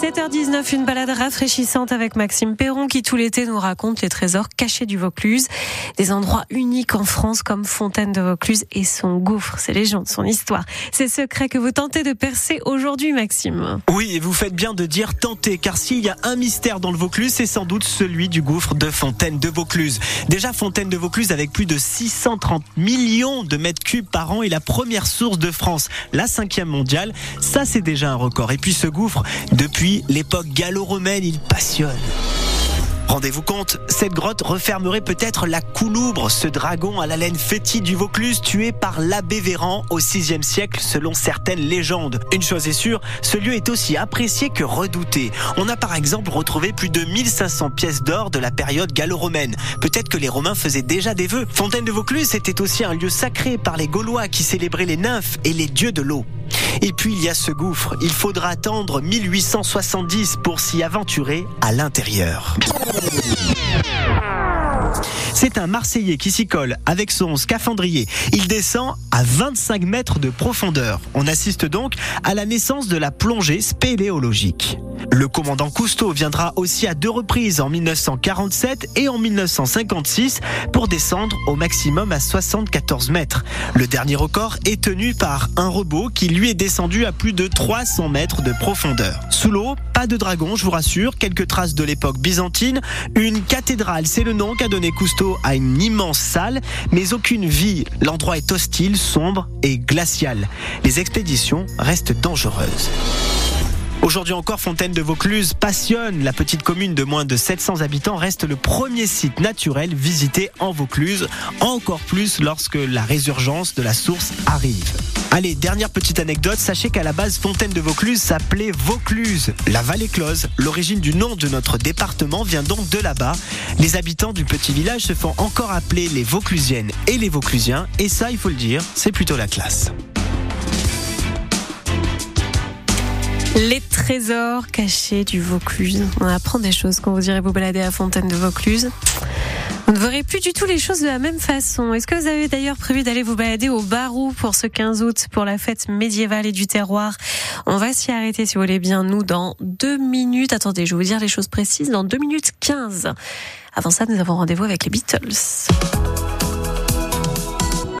7h19, une balade rafraîchissante avec Maxime Perron qui tout l'été nous raconte les trésors cachés du Vaucluse. Des endroits uniques en France comme Fontaine de Vaucluse et son gouffre, ses légendes, son histoire. Ces secrets que vous tentez de percer aujourd'hui, Maxime. Oui, et vous faites bien de dire tenter, car s'il y a un mystère dans le Vaucluse, c'est sans doute celui du gouffre de Fontaine de Vaucluse. Déjà, Fontaine de Vaucluse, avec plus de 630 millions de mètres cubes par an, est la première source de France, la cinquième mondiale. Ça, c'est déjà un record. Et puis ce gouffre, depuis l'époque gallo-romaine, il passionne. Rendez-vous compte, cette grotte refermerait peut-être la Couloubre, ce dragon à la laine fétide du Vaucluse tué par l'abbé Véran au VIe siècle selon certaines légendes. Une chose est sûre, ce lieu est aussi apprécié que redouté. On a par exemple retrouvé plus de 1500 pièces d'or de la période gallo-romaine. Peut-être que les Romains faisaient déjà des vœux. Fontaine de Vaucluse était aussi un lieu sacré par les Gaulois qui célébraient les nymphes et les dieux de l'eau. Et puis il y a ce gouffre. Il faudra attendre 1870 pour s'y aventurer à l'intérieur. C'est un Marseillais qui s'y colle avec son scaphandrier. Il descend à 25 mètres de profondeur. On assiste donc à la naissance de la plongée spéléologique. Le commandant Cousteau viendra aussi à deux reprises en 1947 et en 1956 pour descendre au maximum à 74 mètres. Le dernier record est tenu par un robot qui lui est descendu à plus de 300 mètres de profondeur. Sous l'eau, pas de dragon, je vous rassure, quelques traces de l'époque byzantine, une cathédrale, c'est le nom qu'a donné Cousteau à une immense salle, mais aucune vie. L'endroit est hostile, sombre et glacial. Les expéditions restent dangereuses. Aujourd'hui encore, Fontaine de Vaucluse passionne. La petite commune de moins de 700 habitants reste le premier site naturel visité en Vaucluse, encore plus lorsque la résurgence de la source arrive. Allez, dernière petite anecdote, sachez qu'à la base, Fontaine de Vaucluse s'appelait Vaucluse, la vallée close. L'origine du nom de notre département vient donc de là-bas. Les habitants du petit village se font encore appeler les Vauclusiennes et les Vauclusiens, et ça, il faut le dire, c'est plutôt la classe. Les trésors cachés du Vaucluse. On apprend des choses quand vous irez vous balader à Fontaine de Vaucluse. Vous ne verrez plus du tout les choses de la même façon. Est-ce que vous avez d'ailleurs prévu d'aller vous balader au Barou pour ce 15 août pour la fête médiévale et du terroir? On va s'y arrêter si vous voulez bien, nous, dans deux minutes. Attendez, je vais vous dire les choses précises. Dans deux minutes 15. Avant ça, nous avons rendez-vous avec les Beatles.